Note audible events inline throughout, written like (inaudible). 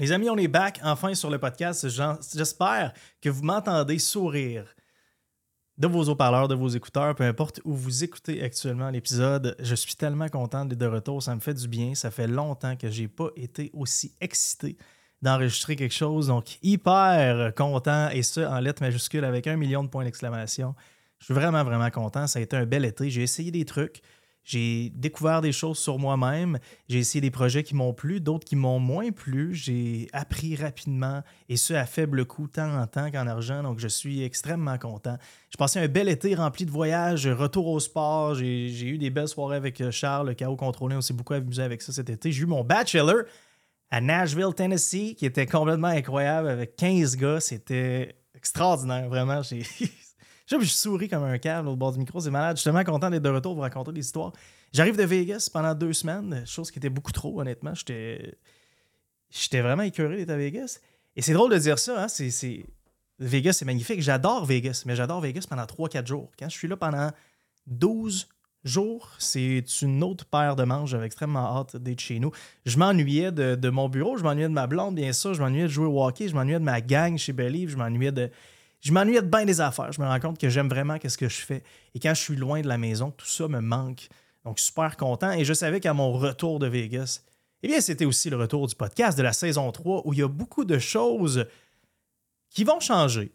Les amis, on est back enfin sur le podcast. J'espère que vous m'entendez sourire de vos haut-parleurs, de vos écouteurs, peu importe où vous écoutez actuellement l'épisode. Je suis tellement content d'être de retour. Ça me fait du bien. Ça fait longtemps que j'ai pas été aussi excité d'enregistrer quelque chose. Donc, hyper content et ce, en lettres majuscules avec un million de points d'exclamation. Je suis vraiment, vraiment content. Ça a été un bel été. J'ai essayé des trucs. J'ai découvert des choses sur moi-même. J'ai essayé des projets qui m'ont plu, d'autres qui m'ont moins plu. J'ai appris rapidement et ce à faible coût, tant en temps qu'en argent. Donc, je suis extrêmement content. J'ai passé un bel été rempli de voyages, retour au sport. J'ai eu des belles soirées avec euh, Charles, le chaos contrôlé. On s'est beaucoup amusé avec ça cet été. J'ai eu mon bachelor à Nashville, Tennessee, qui était complètement incroyable avec 15 gars. C'était extraordinaire, vraiment. Je, souris comme un câble au bord du micro, c'est malade. Je suis tellement content d'être de retour pour raconter des histoires. J'arrive de Vegas pendant deux semaines, chose qui était beaucoup trop, honnêtement. J'étais, j'étais vraiment écœuré d'être à Vegas. Et c'est drôle de dire ça, hein? c'est, Vegas, c'est magnifique. J'adore Vegas, mais j'adore Vegas pendant 3-4 jours. Quand je suis là pendant 12 jours, c'est une autre paire de manches. J'avais extrêmement hâte d'être chez nous. Je m'ennuyais de, de, mon bureau, je m'ennuyais de ma blonde, bien sûr. Je m'ennuyais de jouer au hockey, je m'ennuyais de ma gang chez Believe, je m'ennuyais de, je m'ennuyais de bien des affaires. Je me rends compte que j'aime vraiment ce que je fais. Et quand je suis loin de la maison, tout ça me manque. Donc, super content. Et je savais qu'à mon retour de Vegas, eh bien, c'était aussi le retour du podcast de la saison 3 où il y a beaucoup de choses qui vont changer.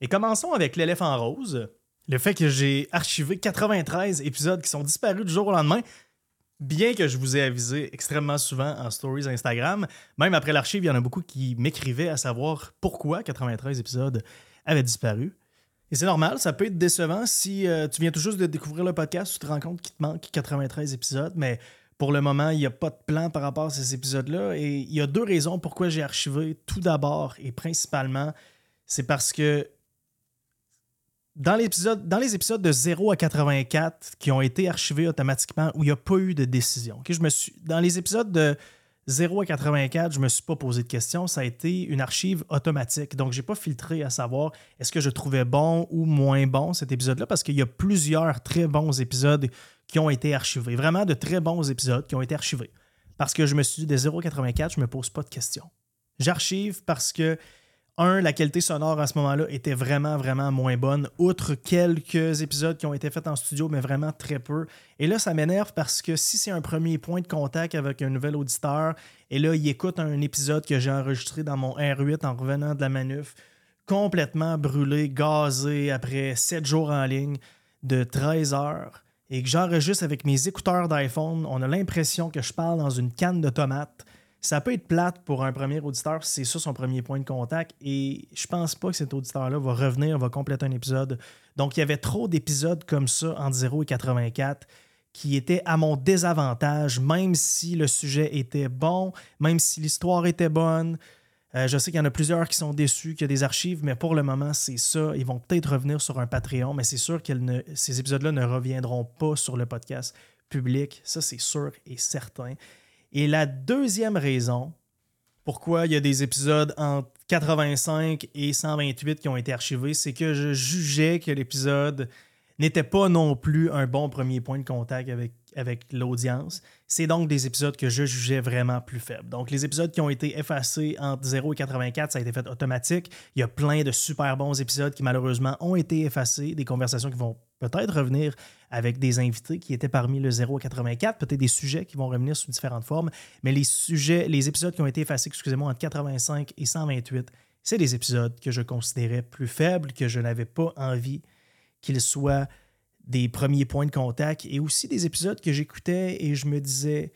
Et commençons avec l'éléphant rose. Le fait que j'ai archivé 93 épisodes qui sont disparus du jour au lendemain, bien que je vous ai avisé extrêmement souvent en stories Instagram, même après l'archive, il y en a beaucoup qui m'écrivaient à savoir pourquoi 93 épisodes avait disparu. Et c'est normal, ça peut être décevant si euh, tu viens tout juste de découvrir le podcast, tu te rends compte qu'il te manque 93 épisodes, mais pour le moment, il n'y a pas de plan par rapport à ces épisodes-là. Et il y a deux raisons pourquoi j'ai archivé. Tout d'abord et principalement, c'est parce que dans, les épisodes de 0 à 84 qui ont été archivés automatiquement, où il n'y a pas eu de décision, je me suis, dans les épisodes de 0 à 84, je ne me suis pas posé de questions. Ça a été une archive automatique. Donc, je n'ai pas filtré à savoir est-ce que je trouvais bon ou moins bon cet épisode-là, parce qu'il y a plusieurs très bons épisodes qui ont été archivés. Vraiment de très bons épisodes qui ont été archivés. Parce que je me suis dit, des 0 à 84, je ne me pose pas de questions. J'archive parce que un, la qualité sonore à ce moment-là était vraiment, vraiment moins bonne, outre quelques épisodes qui ont été faits en studio, mais vraiment très peu. Et là, ça m'énerve parce que si c'est un premier point de contact avec un nouvel auditeur, et là, il écoute un épisode que j'ai enregistré dans mon R8 en revenant de la manuf, complètement brûlé, gazé, après 7 jours en ligne, de 13 heures, et que j'enregistre avec mes écouteurs d'iPhone, on a l'impression que je parle dans une canne de tomates ça peut être plate pour un premier auditeur c'est ça son premier point de contact. Et je pense pas que cet auditeur-là va revenir, va compléter un épisode. Donc, il y avait trop d'épisodes comme ça entre 0 et 84 qui étaient à mon désavantage, même si le sujet était bon, même si l'histoire était bonne. Euh, je sais qu'il y en a plusieurs qui sont déçus, qu'il y a des archives, mais pour le moment, c'est ça. Ils vont peut-être revenir sur un Patreon, mais c'est sûr que ces épisodes-là ne reviendront pas sur le podcast public. Ça, c'est sûr et certain. Et la deuxième raison pourquoi il y a des épisodes entre 85 et 128 qui ont été archivés, c'est que je jugeais que l'épisode n'était pas non plus un bon premier point de contact avec, l'audience. C'est donc des épisodes que je jugeais vraiment plus faibles. Donc, les épisodes qui ont été effacés entre 0 et 84, ça a été fait automatique. Il y a plein de super bons épisodes qui, malheureusement, ont été effacés, des conversations qui vont peut-être revenir avec des invités qui étaient parmi le 0 à 84, peut-être des sujets qui vont revenir sous différentes formes, mais les sujets, les épisodes qui ont été effacés, excusez-moi, entre 85 et 128, c'est des épisodes que je considérais plus faibles, que je n'avais pas envie qu'ils soient des premiers points de contact, et aussi des épisodes que j'écoutais et je me disais,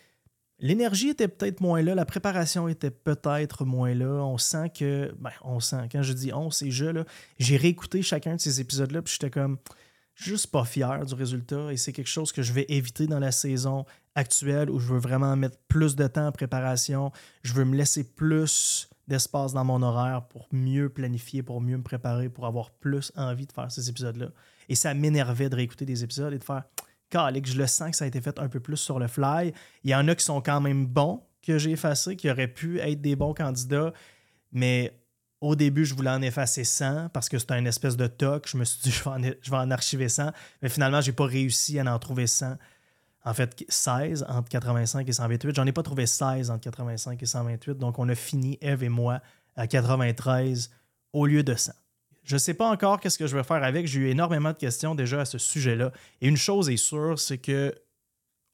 L'énergie était peut-être moins là, la préparation était peut-être moins là. On sent que, ben, on sent, quand je dis on, c'est je, là, j'ai réécouté chacun de ces épisodes-là, puis j'étais comme, juste pas fier du résultat et c'est quelque chose que je vais éviter dans la saison actuelle où je veux vraiment mettre plus de temps en préparation. Je veux me laisser plus d'espace dans mon horaire pour mieux planifier, pour mieux me préparer, pour avoir plus envie de faire ces épisodes-là. Et ça m'énervait de réécouter des épisodes et de faire que je le sens que ça a été fait un peu plus sur le fly. Il y en a qui sont quand même bons que j'ai effacés, qui auraient pu être des bons candidats, mais au début, je voulais en effacer 100 parce que c'était une espèce de toc. Je me suis dit, (laughs) je vais en, archiver 100. Mais finalement, je n'ai pas réussi à en trouver 100 en fait 16 entre 85 et 128. J'en ai pas trouvé 16 entre 85 et 128. Donc, on a fini, Eve et moi, à 93 au lieu de 100. Je ne sais pas encore qu'est-ce que je vais faire avec. J'ai eu énormément de questions déjà à ce sujet-là. Et une chose est sûre, c'est que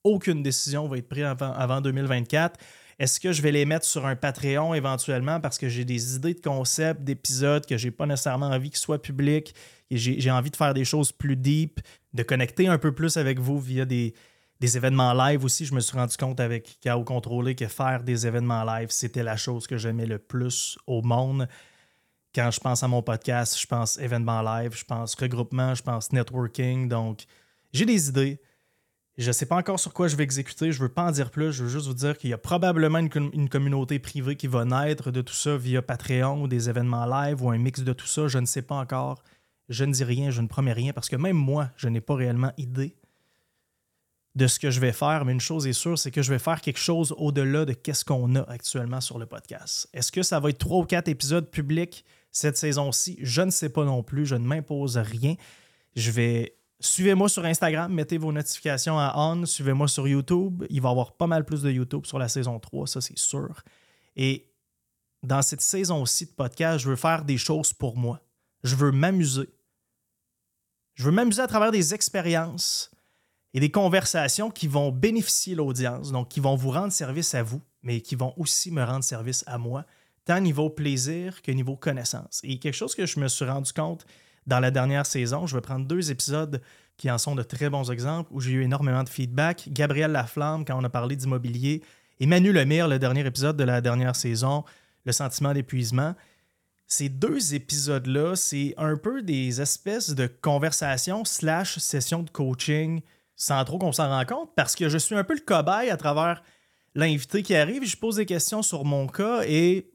aucune décision va être prise avant, avant 2024. Est-ce que je vais les mettre sur un Patreon éventuellement parce que j'ai des idées de concepts, d'épisodes que j'ai pas nécessairement envie qu'ils soient publics et j'ai envie de faire des choses plus deep, de connecter un peu plus avec vous via des, événements live aussi. Je me suis rendu compte avec KO Contrôlé que faire des événements live, c'était la chose que j'aimais le plus au monde quand je pense à mon podcast, je pense événement live, je pense regroupement, je pense networking. Donc, j'ai des idées. Je ne sais pas encore sur quoi je vais exécuter. Je ne veux pas en dire plus. Je veux juste vous dire qu'il y a probablement une, communauté privée qui va naître de tout ça via Patreon ou des événements live ou un mix de tout ça. Je ne sais pas encore. Je ne dis rien, je ne promets rien parce que même moi, je n'ai pas réellement idée de ce que je vais faire, mais une chose est sûre, c'est que je vais faire quelque chose au-delà de ce qu'on a actuellement sur le podcast. Est-ce que ça va être trois ou quatre épisodes publics cette saison-ci? Je ne sais pas non plus, je ne m'impose rien. Je vais. Suivez-moi sur Instagram, mettez vos notifications à on, suivez-moi sur YouTube. Il va y avoir pas mal plus de YouTube sur la saison 3, ça c'est sûr. Et dans cette saison-ci de podcast, je veux faire des choses pour moi. Je veux m'amuser. Je veux m'amuser à travers des expériences et des conversations qui vont bénéficier l'audience, donc qui vont vous rendre service à vous, mais qui vont aussi me rendre service à moi, tant niveau plaisir que niveau connaissance. Et quelque chose que je me suis rendu compte dans la dernière saison, je vais prendre deux épisodes qui en sont de très bons exemples, où j'ai eu énormément de feedback. Gabriel Laflamme, quand on a parlé d'immobilier, et Manu Lemire, le dernier épisode de la dernière saison, le sentiment d'épuisement. Ces deux épisodes-là, c'est un peu des espèces de conversations slash sessions de coaching sans trop qu'on s'en rende compte, parce que je suis un peu le cobaye à travers l'invité qui arrive. Je pose des questions sur mon cas et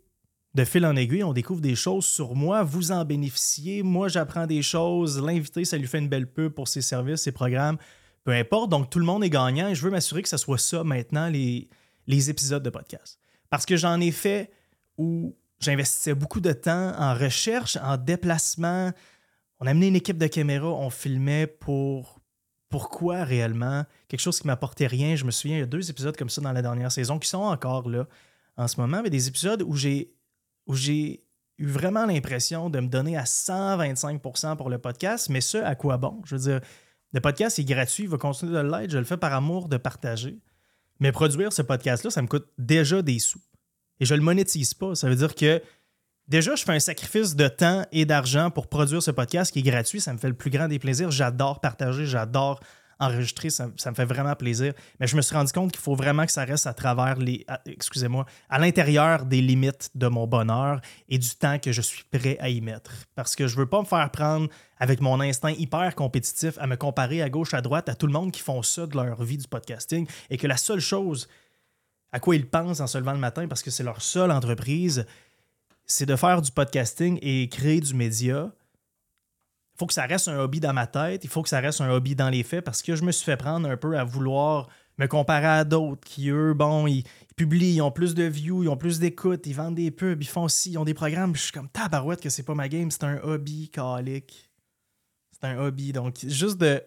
de fil en aiguille, on découvre des choses sur moi. Vous en bénéficiez. Moi, j'apprends des choses. L'invité, ça lui fait une belle pub pour ses services, ses programmes. Peu importe. Donc, tout le monde est gagnant et je veux m'assurer que ce soit ça maintenant, les, les épisodes de podcast. Parce que j'en ai fait où j'investissais beaucoup de temps en recherche, en déplacement. On a amené une équipe de caméras, on filmait pour pourquoi réellement? Quelque chose qui m'apportait rien. Je me souviens, il y a deux épisodes comme ça dans la dernière saison qui sont encore là en ce moment, mais des épisodes où j'ai où j'ai eu vraiment l'impression de me donner à 125 pour le podcast, mais ce, à quoi bon? Je veux dire, le podcast est gratuit, il va continuer de l'être, je le fais par amour de partager. Mais produire ce podcast-là, ça me coûte déjà des sous. Et je ne le monétise pas. Ça veut dire que déjà, je fais un sacrifice de temps et d'argent pour produire ce podcast qui est gratuit. Ça me fait le plus grand des plaisirs. J'adore partager, j'adore enregistrer, ça, me fait vraiment plaisir. Mais je me suis rendu compte qu'il faut vraiment que ça reste à travers les. Excusez-moi, à l'intérieur des limites de mon bonheur et du temps que je suis prêt à y mettre. Parce que je veux pas me faire prendre avec mon instinct hyper compétitif à me comparer à gauche, à droite à tout le monde qui font ça de leur vie du podcasting et que la seule chose à quoi ils pensent en se levant le matin parce que c'est leur seule entreprise, c'est de faire du podcasting et créer du média. Faut que ça reste un hobby dans ma tête, il faut que ça reste un hobby dans les faits parce que je me suis fait prendre un peu à vouloir me comparer à d'autres qui, eux, bon, ils, publient, ils ont plus de views, ils ont plus d'écoute, ils vendent des pubs, ils font aussi, ils ont des programmes. Je suis comme tabarouette que c'est pas ma game, c'est un hobby, calique. C'est un hobby. Donc, juste de.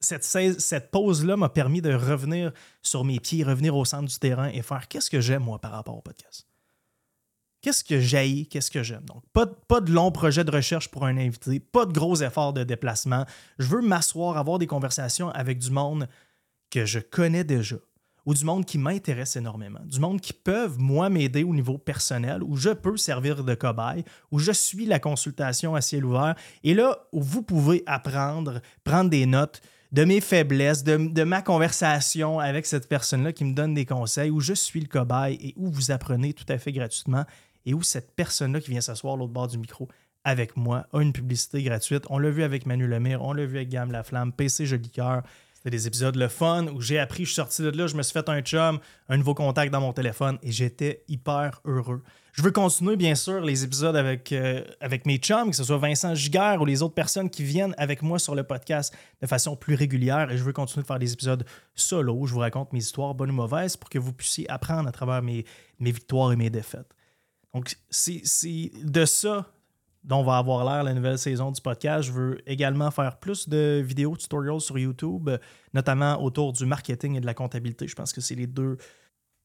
Cette, cette pause-là m'a permis de revenir sur mes pieds, revenir au centre du terrain et faire qu'est-ce que j'aime, moi, par rapport au podcast qu'est-ce que j'aille, qu'est-ce que j'aime? Donc, pas, pas de long projet de recherche pour un invité, pas de gros efforts de déplacement. Je veux m'asseoir, avoir des conversations avec du monde que je connais déjà ou du monde qui m'intéresse énormément, du monde qui peuvent, moi, m'aider au niveau personnel, où je peux servir de cobaye, où je suis la consultation à ciel ouvert, et là où vous pouvez apprendre, prendre des notes de mes faiblesses, de, de ma conversation avec cette personne-là qui me donne des conseils, où je suis le cobaye et où vous apprenez tout à fait gratuitement et où cette personne-là qui vient s'asseoir l'autre bord du micro avec moi a une publicité gratuite. On l'a vu avec Manu Lemire, on l'a vu avec Gamme Laflamme, PC Joli Cœur. C'était des épisodes le fun où j'ai appris, je suis sorti de là, je me suis fait un chum, un nouveau contact dans mon téléphone et j'étais hyper heureux. Je veux continuer, bien sûr, les épisodes avec, euh, avec mes chums, que ce soit Vincent Giguère ou les autres personnes qui viennent avec moi sur le podcast de façon plus régulière. Et je veux continuer de faire des épisodes solo où je vous raconte mes histoires, bonnes ou mauvaises, pour que vous puissiez apprendre à travers mes, mes victoires et mes défaites. Donc, c'est de ça, dont va avoir l'air la nouvelle saison du podcast. Je veux également faire plus de vidéos tutorials sur YouTube, notamment autour du marketing et de la comptabilité. Je pense que c'est les deux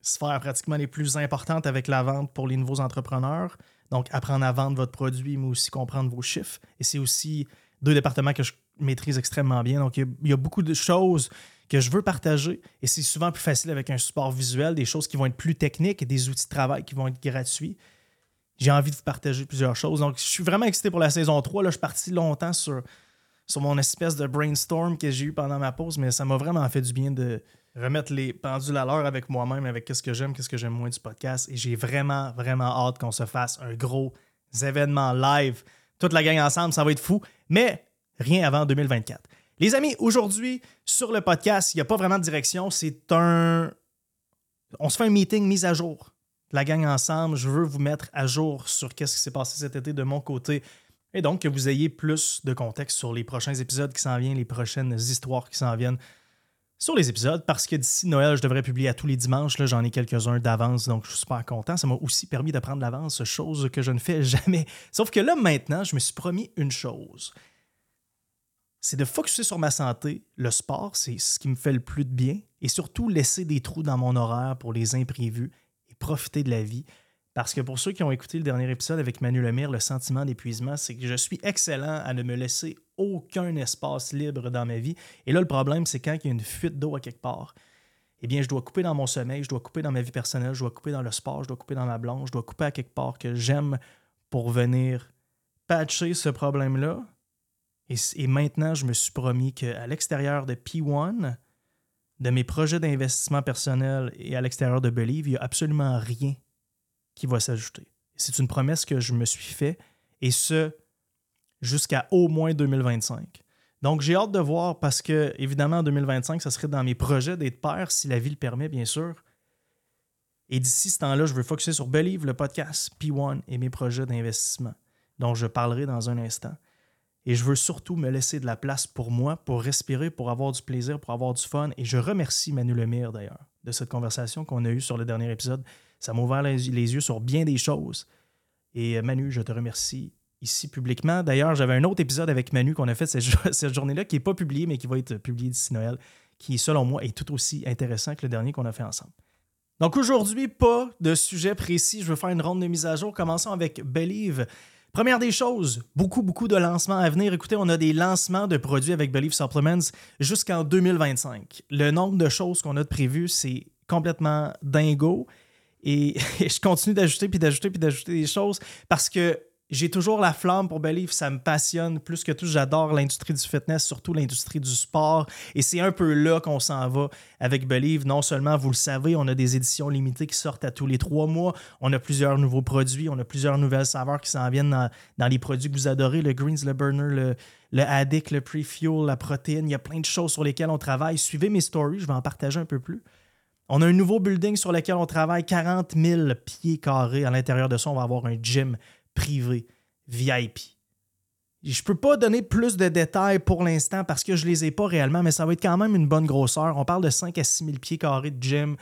sphères pratiquement les plus importantes avec la vente pour les nouveaux entrepreneurs. Donc, apprendre à vendre votre produit, mais aussi comprendre vos chiffres. Et c'est aussi deux départements que je maîtrise extrêmement bien. Donc, il y, a, beaucoup de choses que je veux partager et c'est souvent plus facile avec un support visuel, des choses qui vont être plus techniques des outils de travail qui vont être gratuits. J'ai envie de vous partager plusieurs choses. Donc, je suis vraiment excité pour la saison 3. Là, je suis parti longtemps sur, sur mon espèce de brainstorm que j'ai eu pendant ma pause, mais ça m'a vraiment fait du bien de remettre les pendules à l'heure avec moi-même, avec qu'est-ce que j'aime, qu'est-ce que j'aime moins du podcast. Et j'ai vraiment, vraiment hâte qu'on se fasse un gros événement live. Toute la gang ensemble, ça va être fou. Mais rien avant 2024. Les amis, aujourd'hui, sur le podcast, il n'y a pas vraiment de direction. C'est un. On se fait un meeting mise à jour. La gang ensemble, je veux vous mettre à jour sur qu'est-ce qui s'est passé cet été de mon côté. Et donc, que vous ayez plus de contexte sur les prochains épisodes qui s'en viennent, les prochaines histoires qui s'en viennent sur les épisodes, parce que d'ici Noël, je devrais publier à tous les dimanches. Là, j'en ai quelques-uns d'avance, donc je suis super content. Ça m'a aussi permis de prendre l'avance, chose que je ne fais (laughs) jamais. Sauf que là, maintenant, je me suis promis une chose c'est de focuser sur ma santé. Le sport, c'est ce qui me fait le plus de bien. Et surtout, laisser des trous dans mon horaire pour les imprévus profiter de la vie. Parce que pour ceux qui ont écouté le dernier épisode avec Manu Lemire, le sentiment d'épuisement, c'est que je suis excellent à ne me laisser aucun espace libre dans ma vie. Et là, le problème, c'est quand il y a une fuite d'eau à quelque part. Eh bien, je dois couper dans mon sommeil, je dois couper dans ma vie personnelle, je dois couper dans le sport, je dois couper dans ma blanche, je dois couper à quelque part que j'aime pour venir patcher ce problème-là et, maintenant, je me suis promis qu'à l'extérieur de P1, de mes projets d'investissement personnel et à l'extérieur de Believe, il n'y a absolument rien qui va s'ajouter. C'est une promesse que je me suis fait, et ce, jusqu'à au moins 2025. Donc, j'ai hâte de voir parce que, évidemment, en 2025, ça serait dans mes projets d'être père, si la vie le permet, bien sûr. Et d'ici ce temps-là, je veux focuser sur Believe, le podcast, P1 et mes projets d'investissement, dont je parlerai dans un instant. Et je veux surtout me laisser de la place pour moi, pour respirer, pour avoir du plaisir, pour avoir du fun. Et je remercie Manu Lemire d'ailleurs de cette conversation qu'on a eue sur le dernier épisode. Ça m'a ouvert les, yeux sur bien des choses. Et euh, Manu, je te remercie ici publiquement. D'ailleurs, j'avais un autre épisode avec Manu qu'on a fait cette, (laughs) journée-là qui n'est pas publié, mais qui va être publié d'ici Noël, qui, selon moi, est tout aussi intéressant que le dernier qu'on a fait ensemble. Donc aujourd'hui, pas de sujet précis. Je veux faire une ronde de mise à jour. Commençons avec Believe. Première des choses, beaucoup, beaucoup de lancements à venir. Écoutez, on a des lancements de produits avec Believe Supplements jusqu'en 2025. Le nombre de choses qu'on a de prévues, c'est complètement dingo. Et, et (laughs) je continue d'ajouter, puis d'ajouter, puis d'ajouter des choses parce que j'ai toujours la flamme pour Believe, ça me passionne plus que tout. J'adore l'industrie du fitness, surtout l'industrie du sport. Et c'est un peu là qu'on s'en va avec Believe. Non seulement, vous le savez, on a des éditions limitées qui sortent à tous les trois mois. On a plusieurs nouveaux produits, on a plusieurs nouvelles saveurs qui s'en viennent dans, les produits que vous adorez, le Greens, le Burner, le, le Addict, le Pre-Fuel, la protéine. Il y a plein de choses sur lesquelles on travaille. Suivez mes stories, je vais en partager un peu plus. On a un nouveau building sur lequel on travaille 40 000 pieds carrés. À l'intérieur de ça, on va avoir un gym privé, VIP. Je peux pas donner plus de détails pour l'instant parce que je les ai pas réellement, mais ça va être quand même une bonne grosseur. On parle de 5 à 6 000 pieds carrés de gym.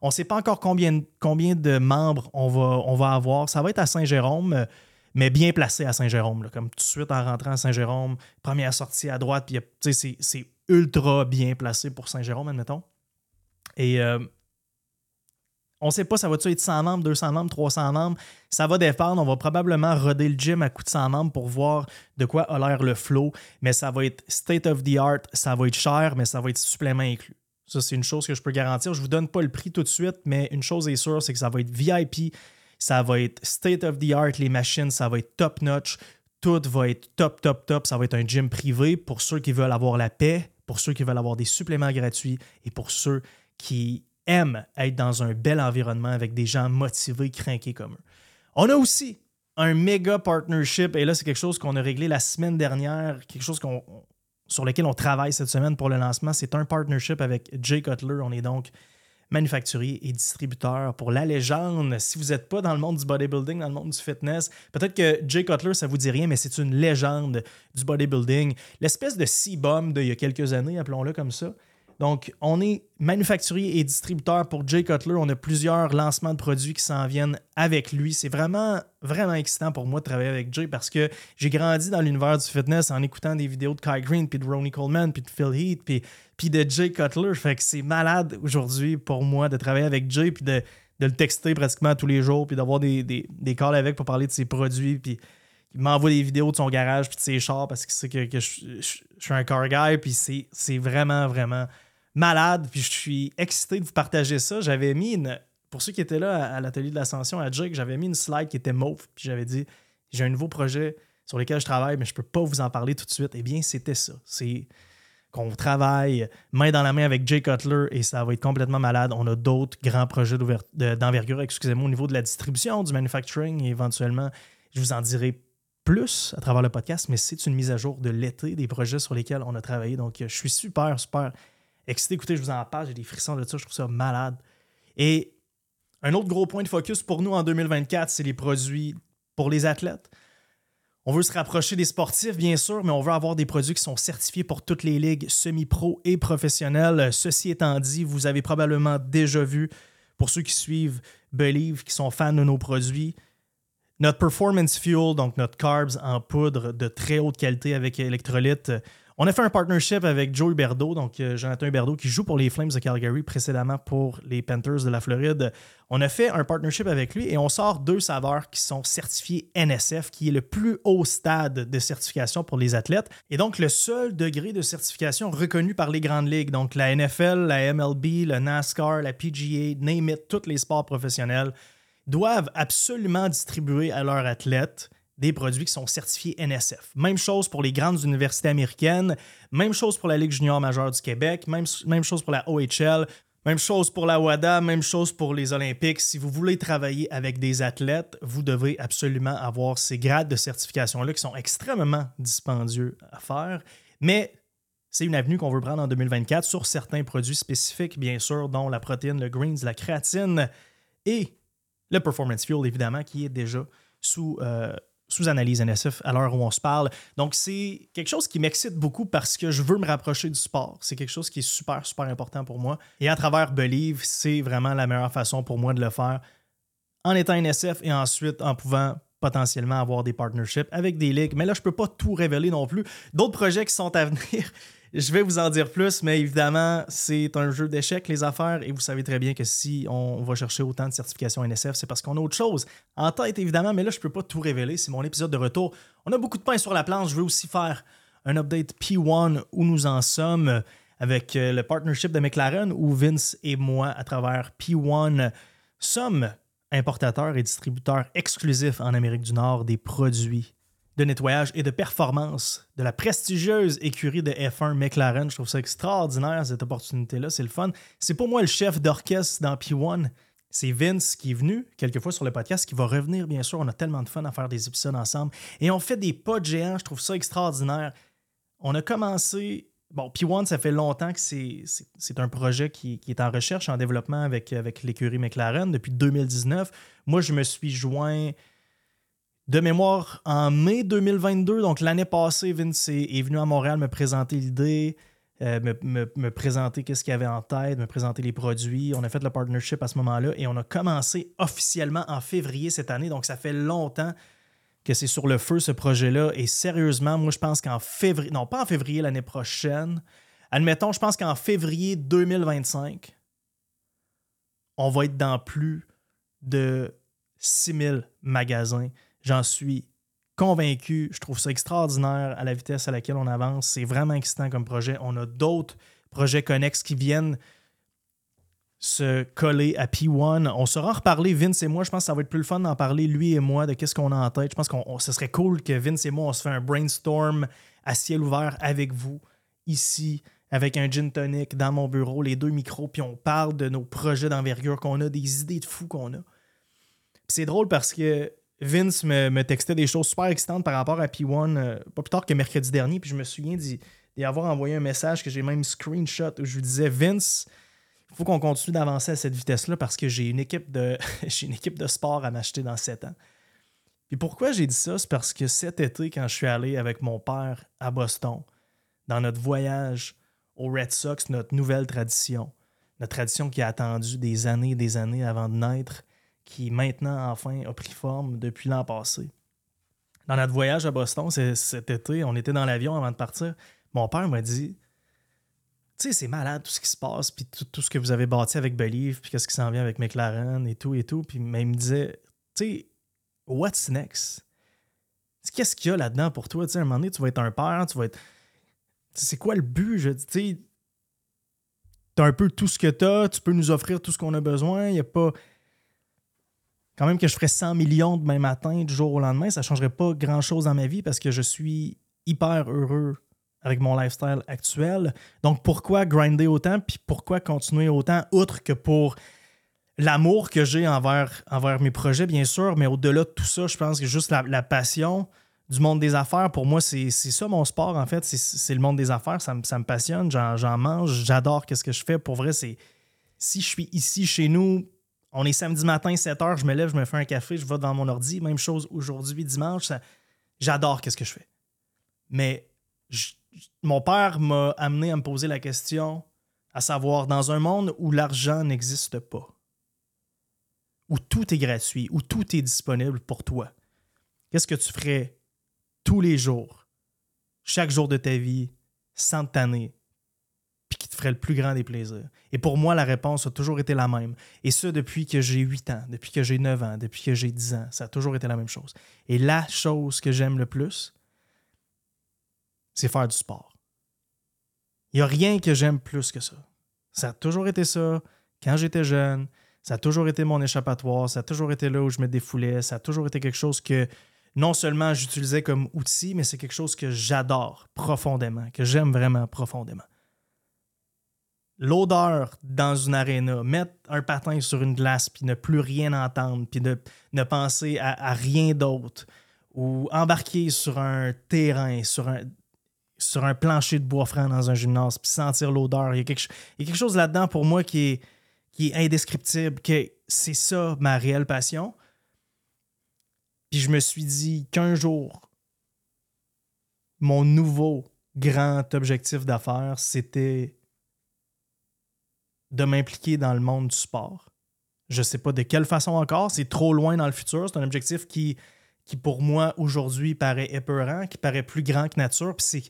On ne sait pas encore combien, de membres on va, avoir. Ça va être à Saint-Jérôme, mais bien placé à Saint-Jérôme. Comme tout de suite en rentrant à Saint-Jérôme, première sortie à droite, puis c'est ultra bien placé pour Saint-Jérôme, admettons. Et euh, on ne sait pas, ça va-tu être 100 membres, 200 membres, 300 membres. Ça va dépendre. On va probablement roder le gym à coup de 100 membres pour voir de quoi a l'air le flow. Mais ça va être state of the art. Ça va être cher, mais ça va être supplément inclus. Ça, c'est une chose que je peux garantir. Je ne vous donne pas le prix tout de suite, mais une chose est sûre, c'est que ça va être VIP. Ça va être state of the art. Les machines, ça va être top notch. Tout va être top, top, top. Ça va être un gym privé pour ceux qui veulent avoir la paix, pour ceux qui veulent avoir des suppléments gratuits et pour ceux qui aiment être dans un bel environnement avec des gens motivés, craqués comme eux. On a aussi un méga partnership, et là, c'est quelque chose qu'on a réglé la semaine dernière, quelque chose sur lequel on travaille cette semaine pour le lancement. C'est un partnership avec Jay Cutler. On est donc manufacturier et distributeur pour la légende. Si vous n'êtes pas dans le monde du bodybuilding, dans le monde du fitness, peut-être que Jay Cutler, ça vous dit rien, mais c'est une légende du bodybuilding. L'espèce de C-bomb d'il y a quelques années, appelons-le comme ça. Donc, on est manufacturier et distributeur pour Jay Cutler. On a plusieurs lancements de produits qui s'en viennent avec lui. C'est vraiment, vraiment excitant pour moi de travailler avec Jay parce que j'ai grandi dans l'univers du fitness en écoutant des vidéos de Kai Green, puis de Ronnie Coleman, puis de Phil Heath, puis, de Jay Cutler. Fait que c'est malade aujourd'hui pour moi de travailler avec Jay, puis de, le texter pratiquement tous les jours, puis d'avoir des, calls avec pour parler de ses produits, il m'envoie des vidéos de son garage puis de ses chars parce qu'il sait que, je, suis un car guy puis c'est vraiment vraiment malade, puis je suis excité de vous partager ça. J'avais mis une. Pour ceux qui étaient là à, l'atelier de l'ascension à Jake, j'avais mis une slide qui était mauve, puis j'avais dit j'ai un nouveau projet sur lequel je travaille, mais je peux pas vous en parler tout de suite. Eh bien, c'était ça. C'est qu'on travaille main dans la main avec Jay Cutler et ça va être complètement malade. On a d'autres grands projets d'envergure, excusez-moi, au niveau de la distribution, du manufacturing éventuellement, je vous en dirai plus à travers le podcast, mais c'est une mise à jour de l'été des projets sur lesquels on a travaillé. Donc, je suis super, super excité. Écoutez, je vous en parle, j'ai des frissons de ça, je trouve ça malade. Et un autre gros point de focus pour nous en 2024, c'est les produits pour les athlètes. On veut se rapprocher des sportifs, bien sûr, mais on veut avoir des produits qui sont certifiés pour toutes les ligues semi-pro et professionnelles. Ceci étant dit, vous avez probablement déjà vu, pour ceux qui suivent Believe, qui sont fans de nos produits, notre Performance Fuel, donc notre carbs en poudre de très haute qualité avec électrolytes, on a fait un partnership avec Joey Berdo, donc euh, Jonathan Berdo, qui joue pour les Flames de Calgary précédemment pour les Panthers de la Floride. On a fait un partnership avec lui et on sort deux saveurs qui sont certifiés NSF, qui est le plus haut stade de certification pour les athlètes et donc le seul degré de certification reconnu par les grandes ligues, donc la NFL, la MLB, le NASCAR, la PGA, name it, tous les sports professionnels doivent absolument distribuer à leurs athlètes des produits qui sont certifiés NSF. Même chose pour les grandes universités américaines, même chose pour la Ligue junior majeure du Québec, même, chose pour la OHL, même chose pour la WADA, même chose pour les Olympiques. Si vous voulez travailler avec des athlètes, vous devez absolument avoir ces grades de certification-là qui sont extrêmement dispendieux à faire. Mais c'est une avenue qu'on veut prendre en 2024 sur certains produits spécifiques, bien sûr, dont la protéine, le greens, la créatine et le performance fuel, évidemment, qui est déjà sous euh, sous analyse NSF à l'heure où on se parle. Donc, c'est quelque chose qui m'excite beaucoup parce que je veux me rapprocher du sport. C'est quelque chose qui est super, super important pour moi. Et à travers Believe, c'est vraiment la meilleure façon pour moi de le faire en étant NSF et ensuite en pouvant potentiellement avoir des partnerships avec des ligues. Mais là, je ne peux pas tout révéler non plus. D'autres projets qui sont à venir. (laughs) Je vais vous en dire plus, mais évidemment, c'est un jeu d'échecs, les affaires, et vous savez très bien que si on va chercher autant de certifications NSF, c'est parce qu'on a autre chose en tête, évidemment, mais là, je ne peux pas tout révéler. C'est mon épisode de retour. On a beaucoup de pain sur la planche. Je veux aussi faire un update P1 où nous en sommes avec euh, le partnership de McLaren, où Vince et moi, à travers P1, sommes importateurs et distributeurs exclusifs en Amérique du Nord des produits de nettoyage et de performance de la prestigieuse écurie de F1 McLaren. Je trouve ça extraordinaire, cette opportunité-là. C'est le fun. C'est pour moi le chef d'orchestre dans P1. C'est Vince qui est venu quelquefois sur le podcast, qui va revenir, bien sûr. On a tellement de fun à faire des épisodes ensemble. Et on fait des pas de géants. Je trouve ça extraordinaire. On a commencé. Bon, P1, ça fait longtemps que c'est un projet qui, qui, est en recherche, en développement avec l'écurie McLaren depuis 2019. Moi, je me suis joint de mémoire, en mai 2022, donc l'année passée, Vince est, venu à Montréal me présenter l'idée, euh, me, présenter qu'est-ce qu'il avait en tête, me présenter les produits. On a fait le partnership à ce moment-là et on a commencé officiellement en février cette année. Donc ça fait longtemps que c'est sur le feu ce projet-là. Et sérieusement, moi je pense qu'en février, non pas en février l'année prochaine, admettons, je pense qu'en février 2025, on va être dans plus de 6000 magasins J'en suis convaincu. Je trouve ça extraordinaire à la vitesse à laquelle on avance. C'est vraiment excitant comme projet. On a d'autres projets connexes qui viennent se coller à P1. On sera en reparler, Vince et moi. Je pense que ça va être plus le fun d'en parler, lui et moi, de qu'est-ce qu'on a en tête. Je pense que ce serait cool que Vince et moi, on se fait un brainstorm à ciel ouvert avec vous, ici, avec un gin tonic dans mon bureau, les deux micros, puis on parle de nos projets d'envergure qu'on a, des idées de fous qu'on a. C'est drôle parce que Vince me, textait des choses super excitantes par rapport à P1, euh, pas plus tard que mercredi dernier, puis je me souviens d'y avoir envoyé un message que j'ai même screenshot où je lui disais Vince, il faut qu'on continue d'avancer à cette vitesse-là parce que j'ai une équipe de (laughs) une équipe de sport à m'acheter dans 7 ans. Puis pourquoi j'ai dit ça? C'est parce que cet été, quand je suis allé avec mon père à Boston, dans notre voyage aux Red Sox notre nouvelle tradition. Notre tradition qui a attendu des années et des années avant de naître, qui maintenant enfin a pris forme depuis l'an passé. Dans notre voyage à Boston cet été, on était dans l'avion avant de partir. Mon père m'a dit Tu sais, c'est malade tout ce qui se passe, puis tout, ce que vous avez bâti avec Believe, puis qu'est-ce qui s'en vient avec McLaren et tout et tout. Puis il me disait Tu sais, what's next? Qu'est-ce qu'il y a là-dedans pour toi? Tu sais, à un moment donné, tu vas être un père, tu vas être. C'est quoi le but? Je dis, tu as un peu tout ce que tu as, tu peux nous offrir tout ce qu'on a besoin. Il n'y a pas. Quand même que je ferais 100 millions demain matin, du jour au lendemain, ça ne changerait pas grand-chose dans ma vie parce que je suis hyper heureux avec mon lifestyle actuel. Donc pourquoi grinder autant, puis pourquoi continuer autant, outre que pour l'amour que j'ai envers, mes projets, bien sûr, mais au-delà de tout ça, je pense que juste la, passion du monde des affaires, pour moi, c'est ça mon sport, en fait. C'est le monde des affaires. Ça, ça me passionne. J'en mange. J'adore ce que je fais. Pour vrai, c'est. Si je suis ici chez nous, on est samedi matin, 7 h, je me lève, je me fais un café, je vais devant mon ordi. Même chose aujourd'hui, dimanche. J'adore ce que je fais. Mais mon père m'a amené à me poser la question à savoir, dans un monde où l'argent n'existe pas, où tout est gratuit, où tout est disponible pour toi, qu'est-ce que tu ferais tous les jours, chaque jour de ta vie, sans t'anner, qui te ferait le plus grand des plaisirs? Et pour moi, la réponse a toujours été la même. Et ce, depuis que j'ai 8 ans, depuis que j'ai 9 ans, depuis que j'ai 10 ans, ça a toujours été la même chose. Et la chose que j'aime le plus, c'est faire du sport. Il n'y a rien que j'aime plus que ça. Ça a toujours été ça quand j'étais jeune, ça a toujours été mon échappatoire, ça a toujours été là où je me défoulais, ça a toujours été quelque chose que non seulement j'utilisais comme outil, mais c'est quelque chose que j'adore profondément, que j'aime vraiment profondément. L'odeur dans une aréna, mettre un patin sur une glace, puis ne plus rien entendre, puis ne, penser à, rien d'autre, ou embarquer sur un terrain, sur un, sur un plancher de bois franc dans un gymnase, puis sentir l'odeur. Il, il, y a quelque chose là-dedans pour moi qui est, qui est indescriptible, que c'est ça ma réelle passion. Puis je me suis dit qu'un jour, mon nouveau grand objectif d'affaires, c'était de m'impliquer dans le monde du sport. Je ne sais pas de quelle façon encore, c'est trop loin dans le futur. C'est un objectif qui, pour moi, aujourd'hui, paraît épeurant, qui paraît plus grand que nature. Puis c'est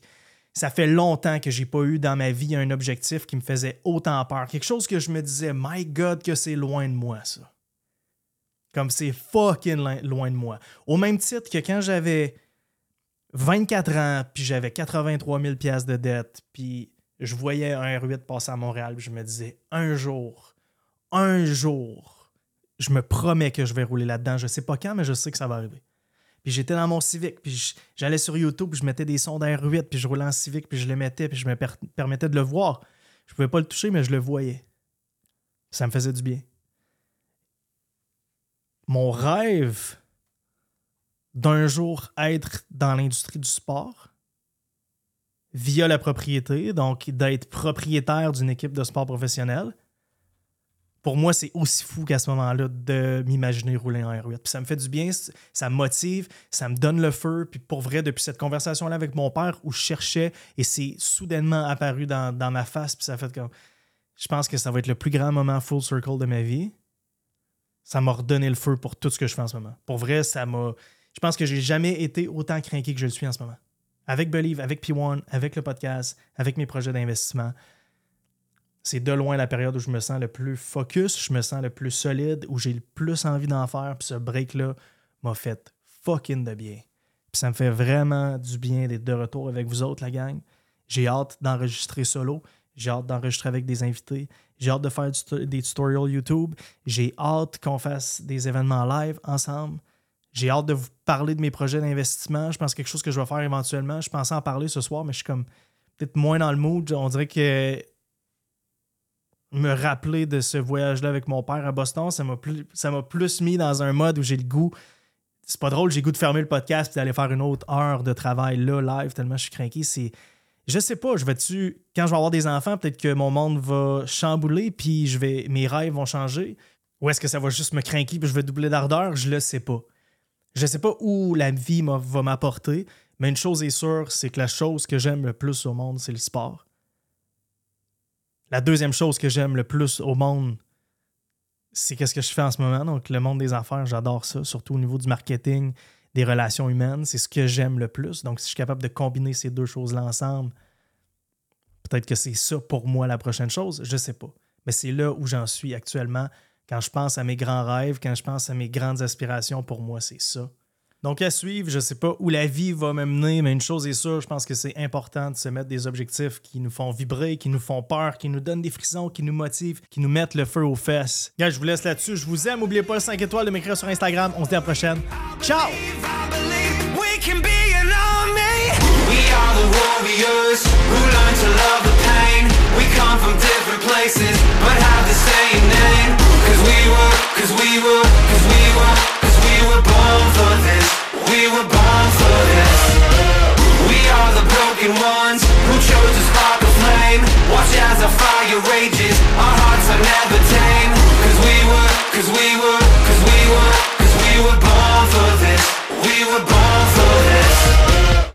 ça fait longtemps que j'ai pas eu dans ma vie un objectif qui me faisait autant peur. Quelque chose que je me disais, my God, que c'est loin de moi, ça. Comme c'est fucking loin de moi. Au même titre que quand j'avais 24 ans, puis j'avais 83 000 pièces de dette, puis je voyais un R8 passer à Montréal, puis je me disais, un jour, un jour, je me promets que je vais rouler là-dedans. Je sais pas quand, mais je sais que ça va arriver. Puis j'étais dans mon Civic, puis j'allais sur YouTube, je mettais des sons d'air 8, puis je roulais en Civic, puis je le mettais, puis je me permettais de le voir. Je pouvais pas le toucher, mais je le voyais. Ça me faisait du bien. Mon rêve d'un jour être dans l'industrie du sport via la propriété, donc d'être propriétaire d'une équipe de sport professionnel, pour moi, c'est aussi fou qu'à ce moment-là de m'imaginer rouler en R8. Puis ça me fait du bien, ça me motive, ça me donne le feu. Puis pour vrai, depuis cette conversation-là avec mon père où je cherchais et c'est soudainement apparu dans, ma face, puis ça fait comme. Je pense que ça va être le plus grand moment full circle de ma vie. Ça m'a redonné le feu pour tout ce que je fais en ce moment. Pour vrai, ça m'a. Je pense que j'ai jamais été autant craqué que je le suis en ce moment. Avec Believe, avec P1, avec le podcast, avec mes projets d'investissement c'est de loin la période où je me sens le plus focus, je me sens le plus solide, où j'ai le plus envie d'en faire. Puis ce break-là m'a fait fucking de bien. Puis ça me fait vraiment du bien d'être de retour avec vous autres, la gang. J'ai hâte d'enregistrer solo. J'ai hâte d'enregistrer avec des invités. J'ai hâte de faire des tutorials YouTube. J'ai hâte qu'on fasse des événements live ensemble. J'ai hâte de vous parler de mes projets d'investissement. Je pense que quelque chose que je vais faire éventuellement. Je pensais en parler ce soir, mais je suis comme peut-être moins dans le mood. On dirait que me rappeler de ce voyage-là avec mon père à Boston, ça m'a plus, plus mis dans un mode où j'ai le goût. C'est pas drôle, j'ai le goût de fermer le podcast et d'aller faire une autre heure de travail là, live, tellement je suis craqué. C'est. Je sais pas, je vais-tu. Quand je vais avoir des enfants, peut-être que mon monde va chambouler, puis je vais, mes rêves vont changer. Ou est-ce que ça va juste me craquer puis je vais doubler d'ardeur? Je le sais pas. Je sais pas où la vie va m'apporter, mais une chose est sûre, c'est que la chose que j'aime le plus au monde, c'est le sport. La deuxième chose que j'aime le plus au monde, c'est qu'est-ce que je fais en ce moment. Donc, le monde des affaires, j'adore ça, surtout au niveau du marketing, des relations humaines. C'est ce que j'aime le plus. Donc, si je suis capable de combiner ces deux choses-là ensemble, peut-être que c'est ça pour moi la prochaine chose. Je sais pas. Mais c'est là où j'en suis actuellement. Quand je pense à mes grands rêves, quand je pense à mes grandes aspirations, pour moi, c'est ça. Donc, à suivre, je ne sais pas où la vie va m'amener, mais une chose est sûre, je pense que c'est important de se mettre des objectifs qui nous font vibrer, qui nous font peur, qui nous donnent des frissons, qui nous motivent, qui nous mettent le feu aux fesses. Gars, je vous laisse là-dessus. Je vous aime. N'oubliez pas le 5 étoiles de m'écrire sur Instagram. On se dit à la prochaine. Ciao! Cause we were, cause we were, cause we were, cause we were born for this. We were born for this. We are the broken ones Who chose to spark a flame. Watch as our fire rages Our hearts are never tame. Cause we were, cause we were, cause we were, cause we were born for this. We were born for this.